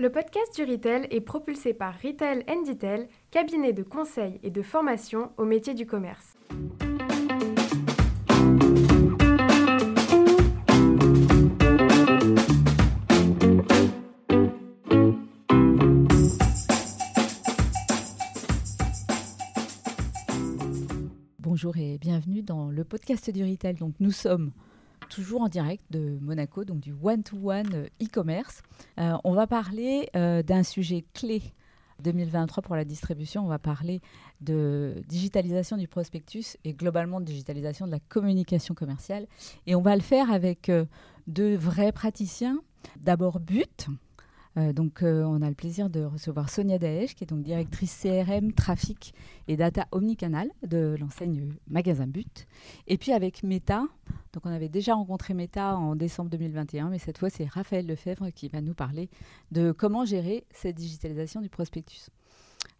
Le podcast du Retail est propulsé par Retail Detail, cabinet de conseil et de formation au métier du commerce. Bonjour et bienvenue dans le podcast du Retail. Donc nous sommes toujours en direct de Monaco, donc du one-to-one euh, e-commerce. Euh, on va parler euh, d'un sujet clé 2023 pour la distribution. On va parler de digitalisation du prospectus et globalement de digitalisation de la communication commerciale. Et on va le faire avec deux vrais praticiens. D'abord But, euh, donc, euh, on a le plaisir de recevoir Sonia Daesh, qui est donc directrice CRM, trafic et data omnicanal de l'enseigne Magasin But. Et puis avec Meta, donc on avait déjà rencontré Meta en décembre 2021, mais cette fois c'est Raphaël Lefebvre qui va nous parler de comment gérer cette digitalisation du prospectus.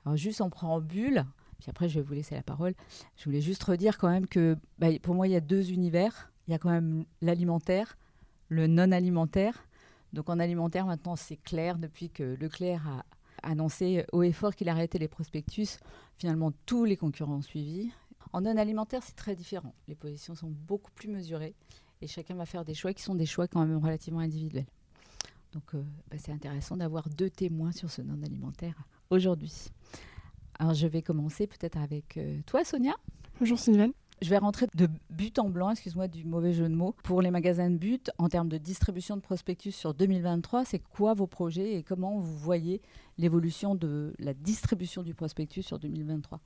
Alors juste en préambule, puis après je vais vous laisser la parole, je voulais juste redire quand même que bah, pour moi il y a deux univers. Il y a quand même l'alimentaire, le non alimentaire donc en alimentaire, maintenant, c'est clair, depuis que Leclerc a annoncé haut et fort qu'il arrêtait les prospectus, finalement, tous les concurrents ont suivi. En non alimentaire, c'est très différent. Les positions sont beaucoup plus mesurées et chacun va faire des choix qui sont des choix quand même relativement individuels. Donc euh, bah, c'est intéressant d'avoir deux témoins sur ce non alimentaire aujourd'hui. Alors je vais commencer peut-être avec euh, toi, Sonia. Bonjour Sylvain. Je vais rentrer de but en blanc, excuse-moi du mauvais jeu de mots. Pour les magasins de but, en termes de distribution de prospectus sur 2023, c'est quoi vos projets et comment vous voyez l'évolution de la distribution du prospectus sur 2023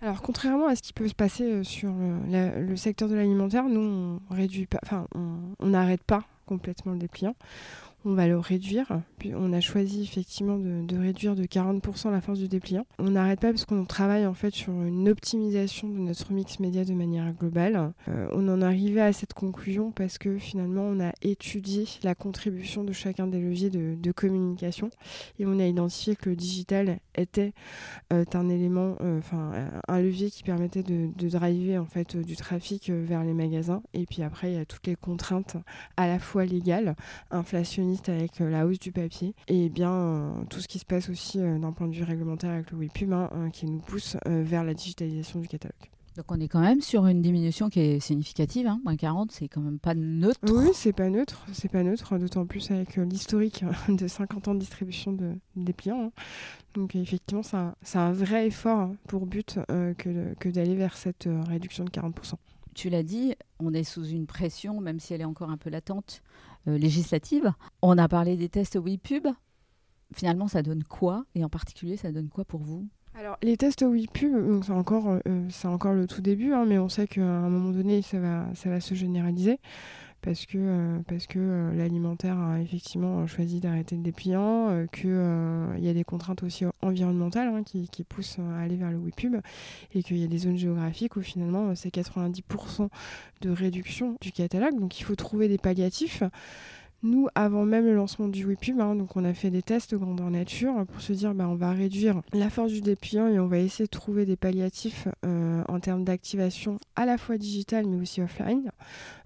alors, contrairement à ce qui peut se passer euh, sur le, secteur de l'alimentaire, nous, on réduit enfin, on n'arrête pas complètement le dépliant on va le réduire. Puis on a choisi effectivement de, réduire de 40% la force du dépliant. On n'arrête pas parce qu'on travaille en fait sur une optimisation de notre mix média de manière globale. Euh, on en arrivait à cette conclusion parce que finalement on a étudié la contribution de chacun des leviers de, communication et on a identifié que le digital était euh, un élément, euh, un levier qui permettait de, de driver en fait du trafic vers les magasins. Et puis après il y a toutes les contraintes à la fois légales, inflationnistes avec euh, la hausse du papier et bien euh, tout ce qui se passe aussi euh, d'un point de vue réglementaire avec le WIPUM hein, qui nous pousse vers la digitalisation du catalogue. Donc on est quand même sur une diminution qui est significative, hein. 40, c'est quand même pas neutre. Oui, c'est pas neutre, c'est pas neutre, d'autant plus avec l'historique de 50 ans de distribution de, des clients. Hein. Donc effectivement, c'est un, vrai effort pour but que, que d'aller vers cette réduction de 40% tu l'as dit, on est sous une pression, même si elle est encore un peu latente, législative. On a parlé des tests WePub. Finalement, ça donne quoi? Et en particulier, ça donne quoi pour vous? Alors, les tests WePub, c'est encore, euh, encore le tout début, hein, mais on sait qu'à un moment donné, ça va, ça va se généraliser parce que, euh, parce que euh, l'alimentaire a effectivement choisi d'arrêter le dépliant, euh, qu'il y a des contraintes aussi environnementales hein, qui, qui, poussent à aller vers le WePub, et qu'il y a des zones géographiques où finalement c'est 90% de réduction du catalogue, donc il faut trouver des palliatifs. Nous, avant même le lancement du WePub, hein, on a fait des tests grandeur nature pour se dire bah, on va réduire la force du dépliant et on va essayer de trouver des palliatifs euh, en termes d'activation à la fois digitale mais aussi offline,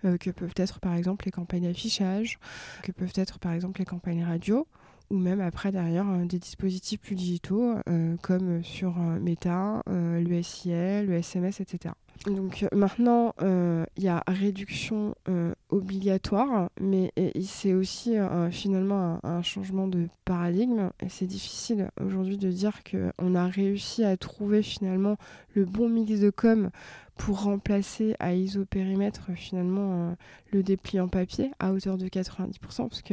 euh, que peuvent être par exemple les campagnes d'affichage, que peuvent être par exemple les campagnes radio ou même après derrière euh, des dispositifs plus digitaux comme sur Meta, le SIL, le SMS, etc. Donc euh, maintenant, euh, il y a réduction euh, obligatoire, mais c'est aussi finalement un, changement de paradigme. Et c'est difficile aujourd'hui de dire qu'on a réussi à trouver finalement le bon mix de com pour remplacer à isopérimètre finalement euh, le dépliant papier à hauteur de 90% parce que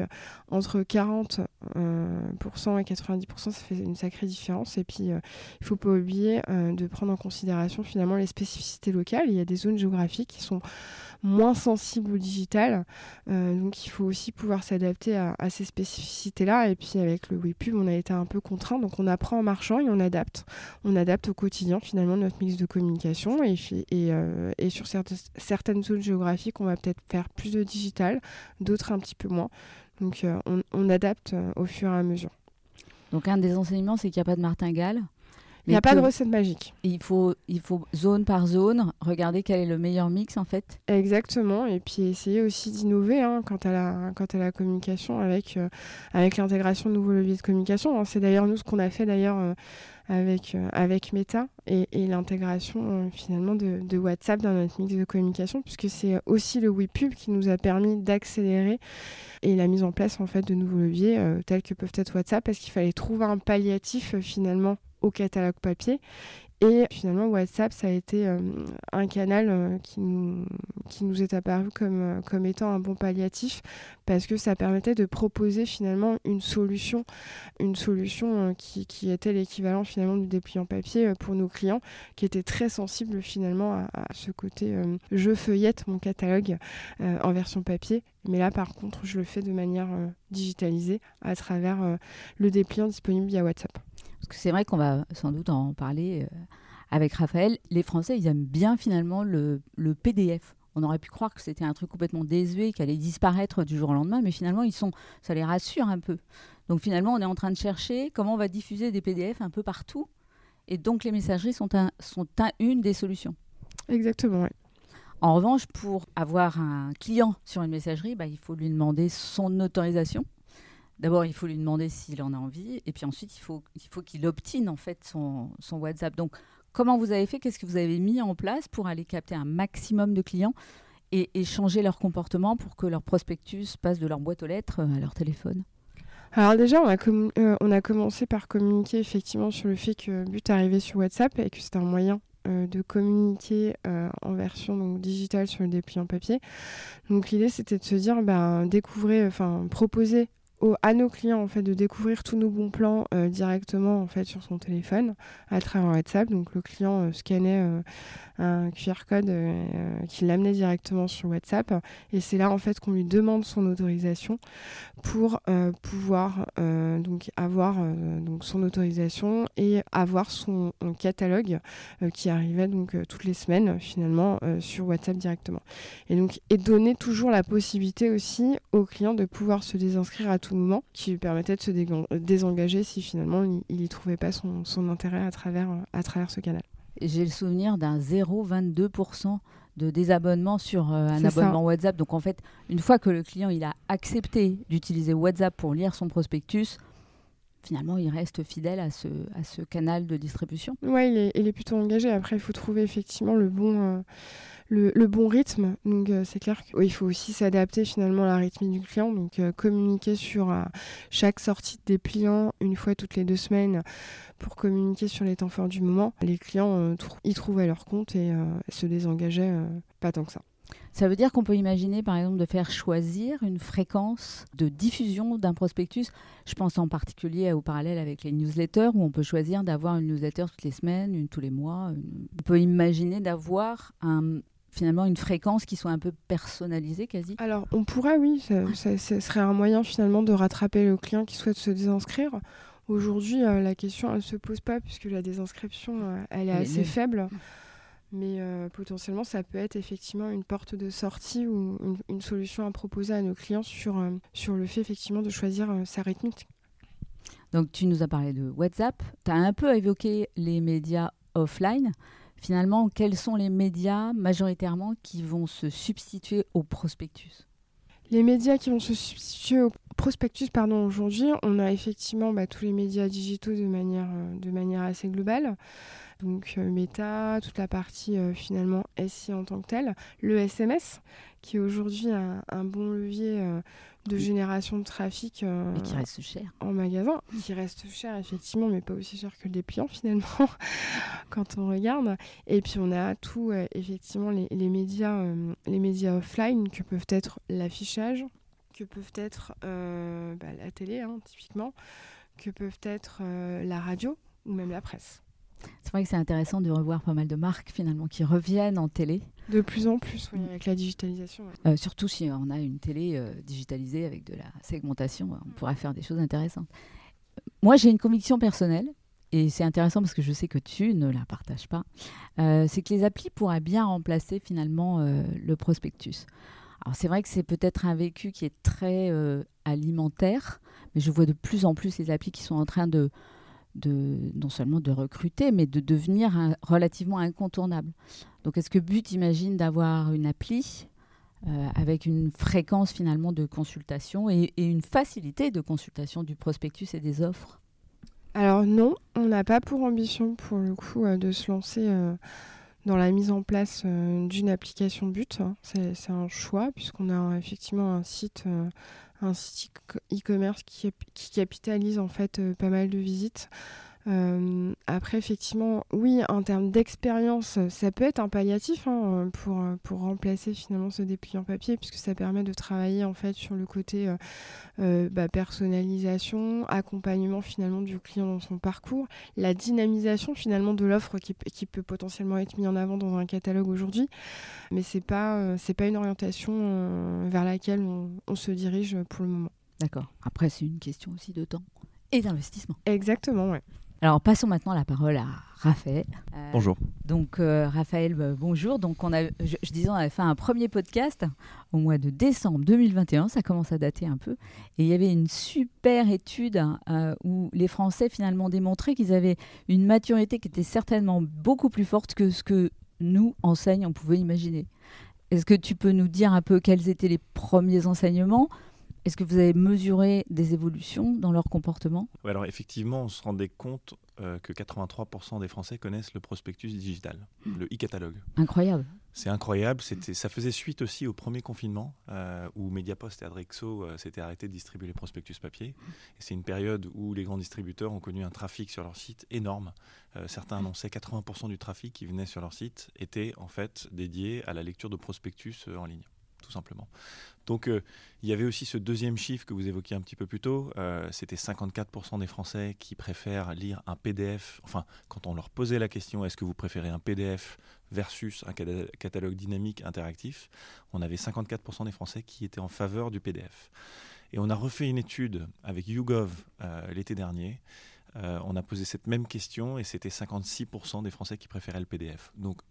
entre 40% euh, et 90% ça fait une sacrée différence. Et puis euh, il faut pas oublier de prendre en considération finalement les spécificités locales. Il y a des zones géographiques qui sont moins sensible au digital. Euh, donc il faut aussi pouvoir s'adapter à, ces spécificités-là. Et puis avec le WePub, on a été un peu contraint. Donc on apprend en marchant et on adapte. On adapte au quotidien finalement notre mix de communication. Et, euh, sur certaines, zones géographiques, on va peut-être faire plus de digital, d'autres un petit peu moins. Donc euh, on, adapte au fur et à mesure. Donc un des enseignements, c'est qu'il n'y a pas de martingale Il n'y a pas de recette magique. Il faut, il faut zone par zone regarder quel est le meilleur mix en fait. Exactement. Et puis essayer aussi d'innover hein, quant, à la, quant à la communication avec, euh, avec l'intégration de nouveaux leviers de communication. Hein. C'est d'ailleurs nous ce qu'on a fait d'ailleurs. Euh, avec, euh, avec Meta et, l'intégration finalement de, de, WhatsApp dans notre mix de communication, puisque c'est aussi le WePub qui nous a permis d'accélérer et la mise en place en fait de nouveaux leviers tels que peuvent être WhatsApp, parce qu'il fallait trouver un palliatif finalement au catalogue papier. Et finalement, WhatsApp, ça a été euh, un canal euh, qui, nous, qui nous est apparu comme, euh, comme étant un bon palliatif parce que ça permettait de proposer finalement une solution, une solution qui, qui, était l'équivalent finalement du dépliant papier pour nos clients qui étaient très sensibles finalement à, à ce côté je feuillette mon catalogue en version papier. Mais là, par contre, je le fais de manière digitalisée à travers le dépliant disponible via WhatsApp. Parce que c'est vrai qu'on va sans doute en parler euh, avec Raphaël. Les Français, ils aiment bien finalement le, PDF. On aurait pu croire que c'était un truc complètement désuet, qui allait disparaître du jour au lendemain, mais finalement, ils sont, ça les rassure un peu. Donc finalement, on est en train de chercher comment on va diffuser des PDF un peu partout. Et donc les messageries sont, un, sont un, une des solutions. Exactement, oui. En revanche, pour avoir un client sur une messagerie, bah, il faut lui demander son autorisation. D'abord, il faut lui demander s'il en a envie, et puis ensuite, il faut qu'il faut qu'il obtine en fait son, WhatsApp. Donc, comment vous avez fait? Qu'est-ce que vous avez mis en place pour aller capter un maximum de clients et, changer leur comportement pour que leur prospectus passe de leur boîte aux lettres à leur téléphone? Alors déjà, on a, euh, on a commencé par communiquer effectivement sur le fait que But arrivait sur WhatsApp et que c'était un moyen euh, de communiquer euh, en version donc, digitale sur le dépliant papier. Donc l'idée c'était de se dire, ben, découvrir, enfin proposer à nos clients en fait de découvrir tous nos bons plans euh, directement en fait sur son téléphone à travers WhatsApp. Donc le client euh, scannait euh, un QR code qui l'amenait directement sur WhatsApp et c'est là en fait qu'on lui demande son autorisation pour pouvoir donc avoir donc son autorisation et avoir son catalogue qui arrivait donc toutes les semaines finalement sur WhatsApp directement. Et donc et donner toujours la possibilité aussi aux clients de pouvoir se désinscrire à tout moment, qui lui permettait de se désengager si finalement il n'y trouvait pas son, son, intérêt à travers, à travers ce canal. J'ai le souvenir d'un 0,22% de désabonnement sur euh, un abonnement WhatsApp. Donc en fait, une fois que le client il a accepté d'utiliser WhatsApp pour lire son prospectus, finalement, il reste fidèle à ce, à ce canal de distribution. Oui, il est, il est, plutôt engagé. Après, il faut trouver effectivement le bon, euh, le, bon rythme. Donc euh, c'est clair qu'il faut aussi s'adapter finalement à la rythmique du client. Donc euh, communiquer sur euh, chaque sortie des clients une fois toutes les deux semaines pour communiquer sur les temps forts du moment. Les clients y trouvaient leur compte et se désengageaient pas tant que ça. Ça veut dire qu'on peut imaginer, par exemple, de faire choisir une fréquence de diffusion d'un prospectus. Je pense en particulier au parallèle avec les newsletters, où on peut choisir d'avoir une newsletter toutes les semaines, une tous les mois. On peut imaginer d'avoir un, finalement une fréquence qui soit un peu personnalisée quasi Alors on pourrait oui, ça, serait un moyen finalement de rattraper le client qui souhaite se désinscrire. Aujourd'hui euh, la question elle se pose pas puisque la désinscription euh, elle est assez faible. Mais euh, potentiellement, ça peut être effectivement une porte de sortie ou une, solution à proposer à nos clients sur, sur le fait effectivement de choisir sa rythmique. Donc tu nous as parlé de WhatsApp, tu as un peu évoqué les médias offline finalement, quels sont les médias majoritairement qui vont se substituer au prospectus les médias qui vont se substituer au prospectus pardon, aujourd'hui, on a effectivement bah, tous les médias digitaux de manière, euh, de manière assez globale. Donc euh, Meta, toute la partie euh, finalement SI en tant que telle, le SMS qui est aujourd'hui un, un, bon levier de génération de trafic euh, qui reste cher en magasin, qui reste cher effectivement, mais pas aussi cher que le dépliant finalement quand on regarde. Et puis on a tout euh, effectivement les, médias, euh, les médias offline que peuvent être l'affichage, que peuvent être bah, la télé hein, typiquement, que peuvent être la radio ou même la presse. C'est vrai que c'est intéressant de revoir pas mal de marques finalement qui reviennent en télé. De plus en plus, oui, avec la digitalisation. Euh, surtout si on a une télé euh, digitalisée avec de la segmentation, on pourra faire des choses intéressantes. Moi, j'ai une conviction personnelle, et c'est intéressant parce que je sais que tu ne la partages pas, euh, c'est que les applis pourraient bien remplacer finalement le prospectus. Alors c'est vrai que c'est peut-être un vécu qui est très alimentaire, mais je vois de plus en plus les applis qui sont en train de non seulement de recruter, mais de devenir relativement incontournable. Donc est-ce que But imagine d'avoir une appli euh, avec une fréquence finalement de consultation et, une facilité de consultation du prospectus et des offres? Alors non, on n'a pas pour ambition pour le coup euh, de se lancer dans la mise en place d'une application But. Hein. C'est un choix puisqu'on a effectivement un site un site e-commerce qui, qui, capitalise en fait euh, pas mal de visites. Euh, après, effectivement, oui, en termes d'expérience, ça peut être un palliatif hein, pour, pour remplacer finalement ce dépliant papier, puisque ça permet de travailler en fait sur le côté euh, bah, personnalisation, accompagnement finalement du client dans son parcours, la dynamisation finalement de l'offre qui, qui, peut potentiellement être mise en avant dans un catalogue aujourd'hui, mais c'est pas c'est pas une orientation vers laquelle on, on se dirige pour le moment. D'accord. Après, c'est une question aussi de temps et d'investissement. Exactement, ouais. Alors passons maintenant la parole à Raphaël. Euh, bonjour. Donc euh, Raphaël, bah, bonjour. Donc on a, je, disais, on avait fait un premier podcast au mois de décembre 2021. Ça commence à dater un peu. Et il y avait une super étude euh, où les Français finalement démontraient qu'ils avaient une maturité qui était certainement beaucoup plus forte que ce que nous enseignants on pouvait imaginer. Est-ce que tu peux nous dire un peu quels étaient les premiers enseignements? Est-ce que vous avez mesuré des évolutions dans leur comportement? Alors effectivement, on se rendait compte euh, que 83% des Français connaissent le prospectus digital, le e-catalogue. Incroyable. C'est incroyable. C'était, ça faisait suite aussi au premier confinement euh, où Mediapost et Adrexo euh, s'étaient arrêtés de distribuer les prospectus papier. Et c'est une période où les grands distributeurs ont connu un trafic sur leur site énorme. certains annonçaient 80% du trafic qui venait sur leur site était en fait dédié à la lecture de prospectus en ligne tout simplement. Donc euh, il y avait aussi ce deuxième chiffre que vous évoquiez un petit peu plus tôt, euh, c'était 54% des Français qui préfèrent lire un PDF, enfin quand on leur posait la question est-ce que vous préférez un PDF versus un catalogue dynamique interactif, on avait 54% des Français qui étaient en faveur du PDF. Et on a refait une étude avec YouGov euh, l'été dernier. on a posé cette même question et c'était 56% des Français qui préféraient le PDF. Donc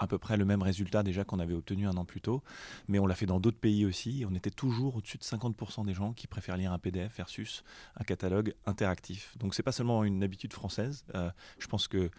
à peu près le même résultat déjà qu'on avait obtenu un an plus tôt, mais on l'a fait dans d'autres pays aussi. On était toujours au-dessus de 50% des gens qui préfèrent lire un PDF versus un catalogue interactif. Donc c'est pas seulement une habitude française. Euh, je pense que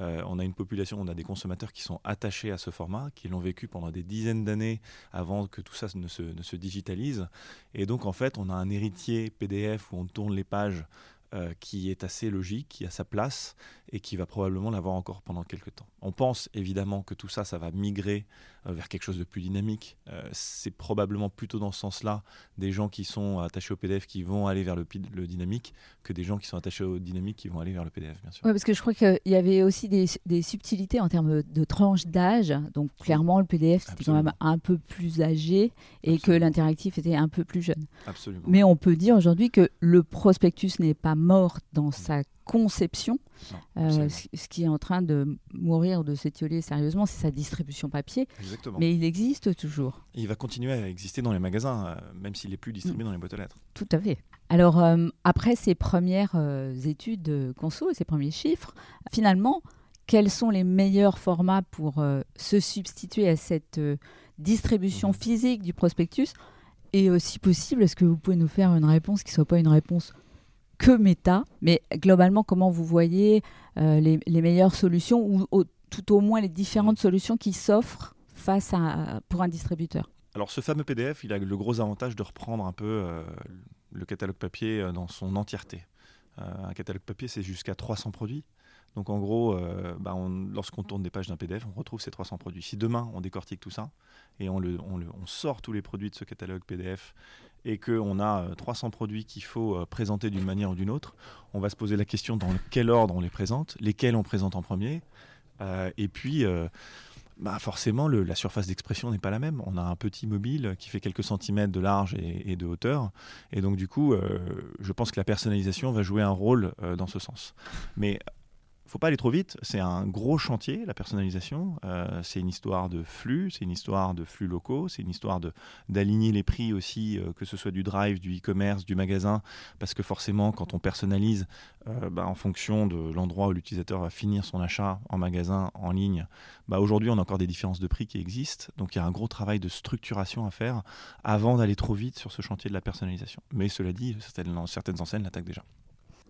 euh, on a une population, on a des consommateurs qui sont attachés à ce format, qui l'ont vécu pendant des dizaines d'années avant que tout ça ne se, ne se, digitalise. Et donc en fait, on a un héritier PDF où on tourne les pages euh, qui est assez logique, qui a sa place et qui va probablement l'avoir encore pendant quelques temps. On pense évidemment que tout ça, ça va migrer euh, vers quelque chose de plus dynamique. Euh, c'est probablement plutôt dans ce sens-là des gens qui sont attachés au PDF qui vont aller vers le, le, dynamique que des gens qui sont attachés au dynamique qui vont aller vers le PDF, bien sûr. Oui, parce que je crois qu'il y avait aussi des, des, subtilités en termes de tranche d'âge. Donc clairement, le PDF, c'était quand même un peu plus âgé et que l'interactif était un peu plus jeune. Absolument. Mais on peut dire aujourd'hui que le prospectus n'est pas mort dans sa conception. Euh, ce qui est en train de mourir, de s'étioler sérieusement, c'est sa distribution papier. Mais il existe toujours. il va continuer à exister dans les magasins, euh, même s'il n'est plus distribué mm. dans les boîtes aux lettres. Tout à fait. Alors, euh, après ces premières études conso, ces premiers chiffres, finalement, quels sont les meilleurs formats pour se substituer à cette distribution mm-hmm. physique du prospectus? Et si possible, est-ce que vous pouvez nous faire une réponse qui ne soit pas une réponse que méta, mais globalement, comment vous voyez euh, les, meilleures solutions ou tout au moins les différentes solutions qui s'offrent face à, pour un distributeur? Alors ce fameux PDF, il a le gros avantage de reprendre un peu euh, le catalogue papier euh, dans son entièreté. un catalogue papier, c'est jusqu'à 300 produits. Donc en gros, bah, lorsqu'on tourne des pages d'un PDF, on retrouve ces 300 produits. Si demain on décortique tout ça et on, le, on, on sort tous les produits de ce catalogue PDF et qu'on a 300 euh, produits qu'il faut euh, présenter d'une manière ou d'une autre, on va se poser la question dans quel ordre on les présente, lesquels on présente en premier, euh, et puis bah forcément la surface d'expression n'est pas la même. On a un petit mobile qui fait quelques centimètres de large et, de hauteur, et donc du coup, je pense que la personnalisation va jouer un rôle dans ce sens. Mais faut pas aller trop vite. C'est un gros chantier, la personnalisation. Euh, c'est une histoire de flux, c'est une histoire de flux locaux, c'est une histoire d'aligner les prix aussi, euh, que ce soit du drive, du e-commerce, du magasin, parce que forcément, quand on personnalise euh, bah, en fonction de l'endroit où l'utilisateur va finir son achat en magasin, en ligne, bah, aujourd'hui, on a encore des différences de prix qui existent. Donc, il y a un gros travail de structuration à faire avant d'aller trop vite sur ce chantier de la personnalisation. Mais cela dit, certaines enseignes l'attaquent déjà.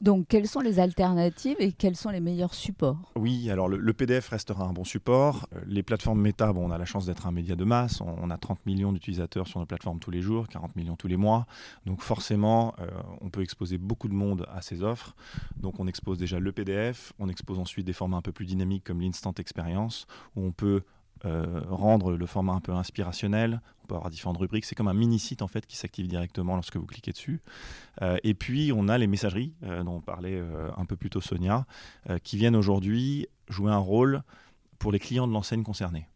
Donc, quelles sont les alternatives et quels sont les meilleurs supports? Oui, alors le, PDF restera un bon support. Euh, les plateformes méta, bon, on a la chance d'être un média de masse. On, a 30 millions d'utilisateurs sur nos plateformes tous les jours, 40 millions tous les mois. Donc forcément, euh, on peut exposer beaucoup de monde à ces offres. Donc on expose déjà le PDF, on expose ensuite des formats un peu plus dynamiques comme l'Instant Experience, où on peut euh, rendre le format un peu inspirationnel. On peut avoir différentes rubriques. C'est comme un mini-site en fait qui s'active directement lorsque vous cliquez dessus. Euh, et puis on a les messageries euh, dont on parlait un peu plus tôt Sonia, qui viennent aujourd'hui jouer un rôle pour les clients de l'enseigne concernée.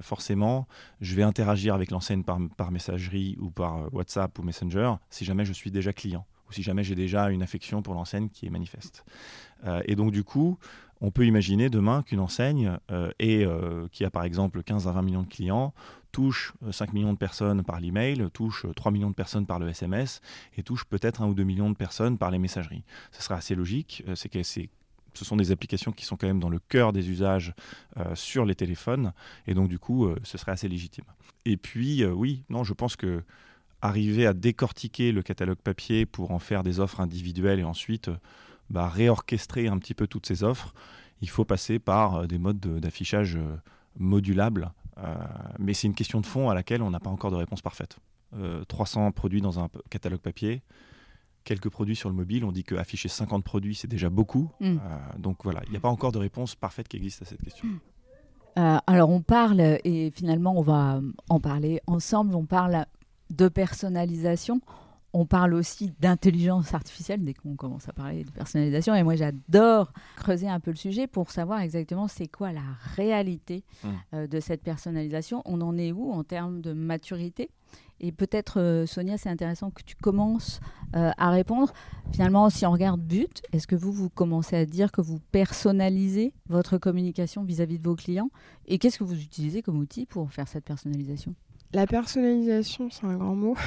forcément, je vais interagir avec l'enseigne par, par, messagerie ou par WhatsApp ou Messenger si jamais je suis déjà client ou si jamais j'ai déjà une affection pour l'enseigne qui est manifeste. et donc du coup, on peut imaginer demain qu'une enseigne euh, euh, qui a par exemple 15 à 20 millions de clients touche 5 euh, millions de personnes par l'email, touche 3 millions de personnes par le SMS et touche peut-être 1 ou 2 millions de personnes par les messageries. Ce serait assez logique. C'est que ce sont des applications qui sont quand même dans le cœur des usages sur les téléphones et donc du coup ce serait assez légitime. Et puis oui, non, je pense que arriver à décortiquer le catalogue papier pour en faire des offres individuelles et ensuite bah, réorchestrer un petit peu toutes ces offres, il faut passer par euh, des modes d'affichage euh, modulables. Euh, mais c'est une question de fond à laquelle on n'a pas encore de réponse parfaite. 300 produits dans un catalogue papier, quelques produits sur le mobile. On dit qu'afficher 50 produits, c'est déjà beaucoup. Mm. donc voilà, il n'y a pas encore de réponse parfaite qui existe à cette question. alors on parle, et finalement on va en parler ensemble, on parle de personnalisation on parle aussi d'intelligence artificielle dès qu'on commence à parler de personnalisation. Et moi, j'adore creuser un peu le sujet pour savoir exactement c'est quoi la réalité mmh. euh, de cette personnalisation. On en est où en termes de maturité? Et peut-être, euh, Sonia, c'est intéressant que tu commences euh, à répondre. Finalement, si on regarde But, est-ce que vous, vous commencez à dire que vous personnalisez votre communication vis à -vis de vos clients? Et qu'est-ce que vous utilisez comme outil pour faire cette personnalisation? La personnalisation, c'est un grand mot.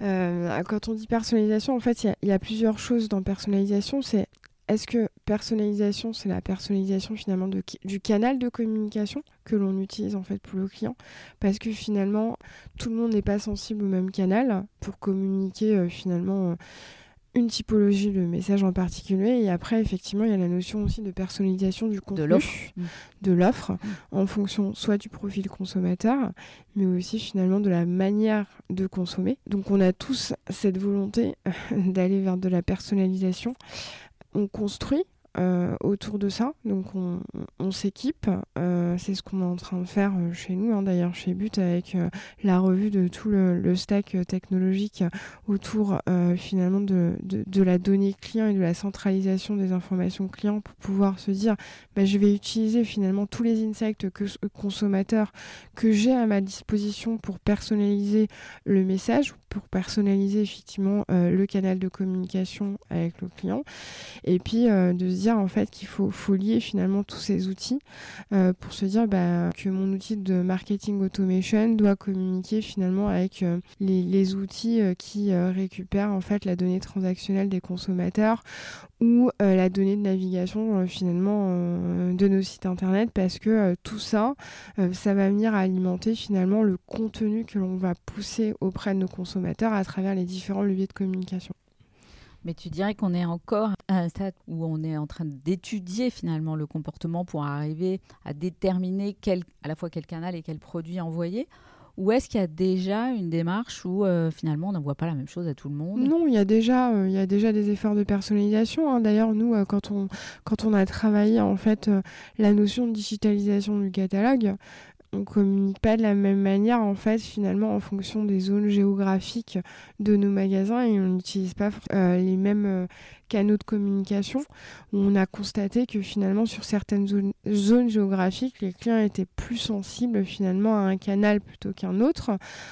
Euh, quand on dit personnalisation, en fait, il y, a plusieurs choses dans personnalisation. C'est est-ce que personnalisation, c'est la personnalisation finalement du canal de communication que l'on utilise en fait pour le client? Parce que finalement, tout le monde n'est pas sensible au même canal pour communiquer euh, finalement. Euh, une typologie de message en particulier. Et après, effectivement, il y a la notion aussi de personnalisation du contenu, de l'offre, en fonction soit du profil consommateur, mais aussi finalement de la manière de consommer. Donc on a tous cette volonté d'aller vers de la personnalisation. On construit euh, autour de ça. Donc on, s'équipe. Euh, c'est ce qu'on est en train de faire euh, chez nous, hein, d'ailleurs chez But, avec la revue de tout le, stack technologique autour finalement de, de, la donnée client et de la centralisation des informations clients pour pouvoir se dire bah, je vais utiliser finalement tous les que, consommateurs que j'ai à ma disposition pour personnaliser le message, pour personnaliser effectivement le canal de communication avec le client. Et puis de se dire en fait qu'il faut, lier finalement tous ces outils euh, pour se dire bah, que mon outil de marketing automation doit communiquer finalement avec euh, les, outils euh, qui récupèrent en fait la donnée transactionnelle des consommateurs ou la donnée de navigation finalement de nos sites internet parce que tout ça, ça va venir alimenter finalement le contenu que l'on va pousser auprès de nos consommateurs à travers les différents leviers de communication. Mais tu dirais qu'on est encore à un stade où on est en train d'étudier finalement le comportement pour arriver à déterminer quel, à la fois quel canal et quel produit envoyer? Ou est-ce qu'il y a déjà une démarche où euh, finalement on n'envoie pas la même chose à tout le monde? Non, il y a déjà, euh, il y a déjà des efforts de personnalisation. Hein. D'ailleurs, nous, euh, quand, on, quand on a travaillé en fait la notion de digitalisation du catalogue, on communique pas de la même manière en fait finalement en fonction des zones géographiques de nos magasins et on n'utilise pas euh, les mêmes euh, canaux de communication. On a constaté que finalement sur certaines zones, géographiques, les clients étaient plus sensibles finalement à un canal plutôt qu'un autre,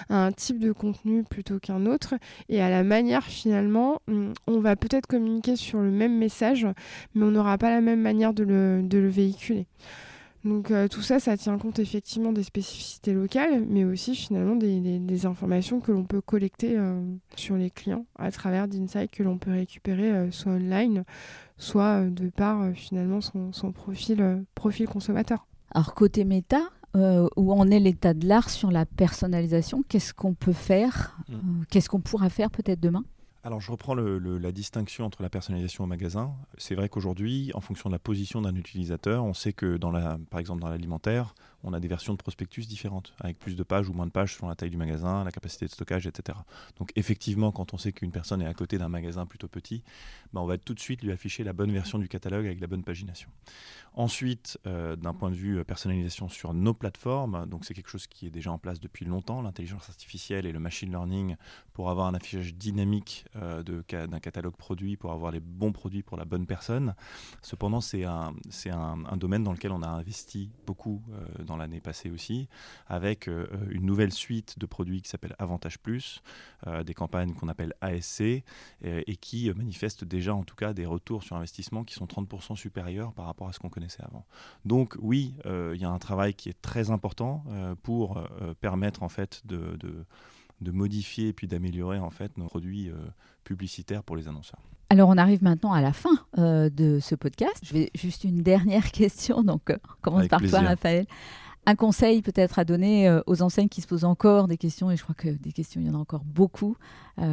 à un type de contenu plutôt qu'un autre et à la manière finalement, on va peut-être communiquer sur le même message, mais on n'aura pas la même manière de le véhiculer. Donc euh, tout ça, ça tient compte effectivement des spécificités locales, mais aussi finalement des, informations que l'on peut collecter euh, sur les clients à travers d'insights que l'on peut récupérer euh, soit online, soit de par finalement son, profil, profil consommateur. Alors côté méta, où en est l'état de l'art sur la personnalisation? Qu'est-ce qu'on peut faire? Mmh. Qu'est-ce qu'on pourra faire peut-être demain? Alors je reprends la distinction entre la personnalisation au magasin. C'est vrai qu'aujourd'hui, en fonction de la position d'un utilisateur, on sait que par exemple dans l'alimentaire, on a des versions de prospectus différentes, avec plus de pages ou moins de pages selon la taille du magasin, la capacité de stockage, etc. Donc effectivement, quand on sait qu'une personne est à côté d'un magasin plutôt petit, ben, on va tout de suite lui afficher la bonne version du catalogue avec la bonne pagination. Ensuite, euh, d'un point de vue euh, personnalisation sur nos plateformes, donc c'est quelque chose qui est déjà en place depuis longtemps, l'intelligence artificielle et le machine learning pour avoir un affichage dynamique euh, d'un catalogue produit, pour avoir les bons produits pour la bonne personne. Cependant, c'est un, domaine dans lequel on a investi beaucoup l'année passée aussi, avec une nouvelle suite de produits qui s'appelle Avantage Plus, des campagnes qu'on appelle ASC, et qui manifestent déjà en tout cas des retours sur investissement qui sont 30% supérieurs par rapport à ce qu'on connaît avant. Donc oui, euh, il y a un travail qui est très important euh, pour euh, permettre en fait de, modifier puis d'améliorer en fait nos produits publicitaires pour les annonceurs. Alors on arrive maintenant à la fin de ce podcast. Je vais juste une dernière question, donc on commence par toi Raphaël. Un conseil peut-être à donner aux enseignes qui se posent encore des questions, et je crois que des questions, il y en a encore beaucoup.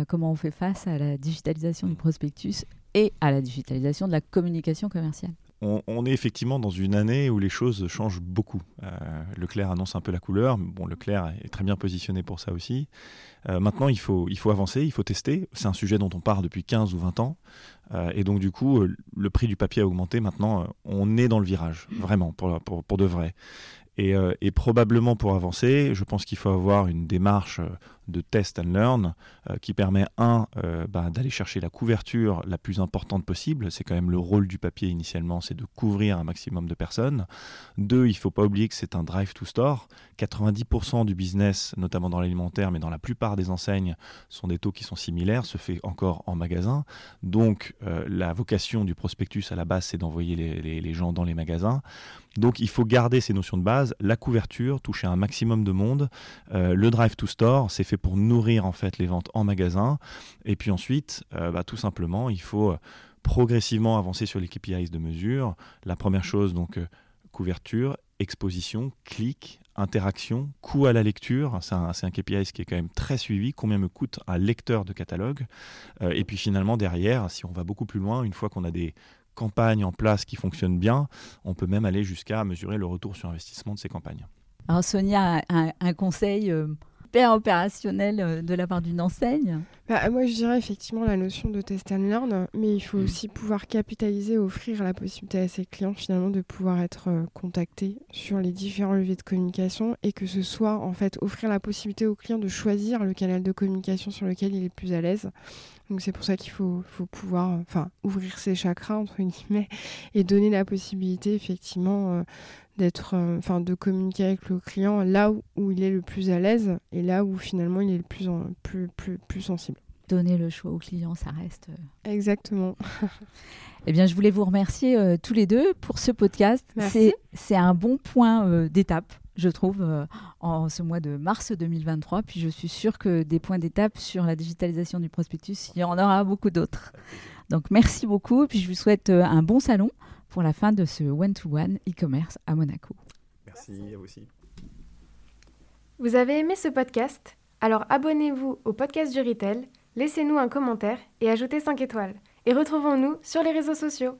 comment on fait face à la digitalisation du prospectus et à la digitalisation de la communication commerciale on, est effectivement dans une année où les choses changent beaucoup. Euh, Leclerc annonce un peu la couleur. Bon, Leclerc est très bien positionné pour ça aussi. Euh, maintenant, il faut, avancer, il faut tester. C'est un sujet dont on parle depuis 15 ou 20 ans. Euh, et donc, du coup, le prix du papier a augmenté. Maintenant, on est dans le virage, vraiment, pour, de vrai. Euh, et, probablement pour avancer, je pense qu'il faut avoir une démarche euh, de test and learn euh, qui permet, un, bah, d'aller chercher la couverture la plus importante possible. C'est quand même le rôle du papier initialement, c'est de couvrir un maximum de personnes. Deux, il faut pas oublier que c'est un drive to store. 90% du business, notamment dans l'alimentaire, mais dans la plupart des enseignes, sont des taux qui sont similaires, se fait encore en magasin. Donc la vocation du prospectus à la base, c'est d'envoyer les gens dans les magasins. Donc il faut garder ces notions de base, la couverture, toucher un maximum de monde. Euh, le drive to store, c'est fait pour nourrir en fait les ventes en magasin. Et puis ensuite, euh, bah, tout simplement, il faut euh, progressivement avancer sur les KPIs de mesure. La première chose, donc couverture, exposition, clic, interaction, coût à la lecture. C'est un, un, KPI qui est quand même très suivi. Combien me coûte un lecteur de catalogue Et puis finalement, derrière, si on va beaucoup plus loin, une fois qu'on a des campagnes en place qui fonctionnent bien, on peut même aller jusqu'à mesurer le retour sur investissement de ces campagnes. Alors Sonia, un, conseil euh, hyper opérationnel euh, de la part d'une enseigne bah, Moi, je dirais effectivement la notion de test and learn, mais il faut mm. aussi pouvoir capitaliser, offrir la possibilité à ses clients finalement de pouvoir être euh, contactés sur les différents leviers de communication et que ce soit en fait offrir la possibilité aux clients de choisir le canal de communication sur lequel il est plus à l'aise. Donc c'est pour ça qu'il faut, faut, pouvoir enfin, ouvrir ses chakras, entre guillemets, et donner la possibilité effectivement euh, d'être, euh, enfin, de communiquer avec le client là où, il est le plus à l'aise et là où finalement il est le plus, en, plus, plus, plus sensible. Donner le choix au client, ça reste. Euh, Exactement. eh bien, je voulais vous remercier tous les deux pour ce podcast. C'est un bon point d'étape je trouve, euh, en ce mois de mars 2023. Puis je suis sûre que des points d'étape sur la digitalisation du prospectus, il y en aura beaucoup d'autres. Donc merci beaucoup. Puis je vous souhaite euh, un bon salon pour la fin de ce one-to-one e-commerce à Monaco. Merci à vous aussi. Vous avez aimé ce podcast? Alors abonnez-vous au podcast du Retail, laissez-nous un commentaire et ajoutez 5 étoiles. Et retrouvons-nous sur les réseaux sociaux.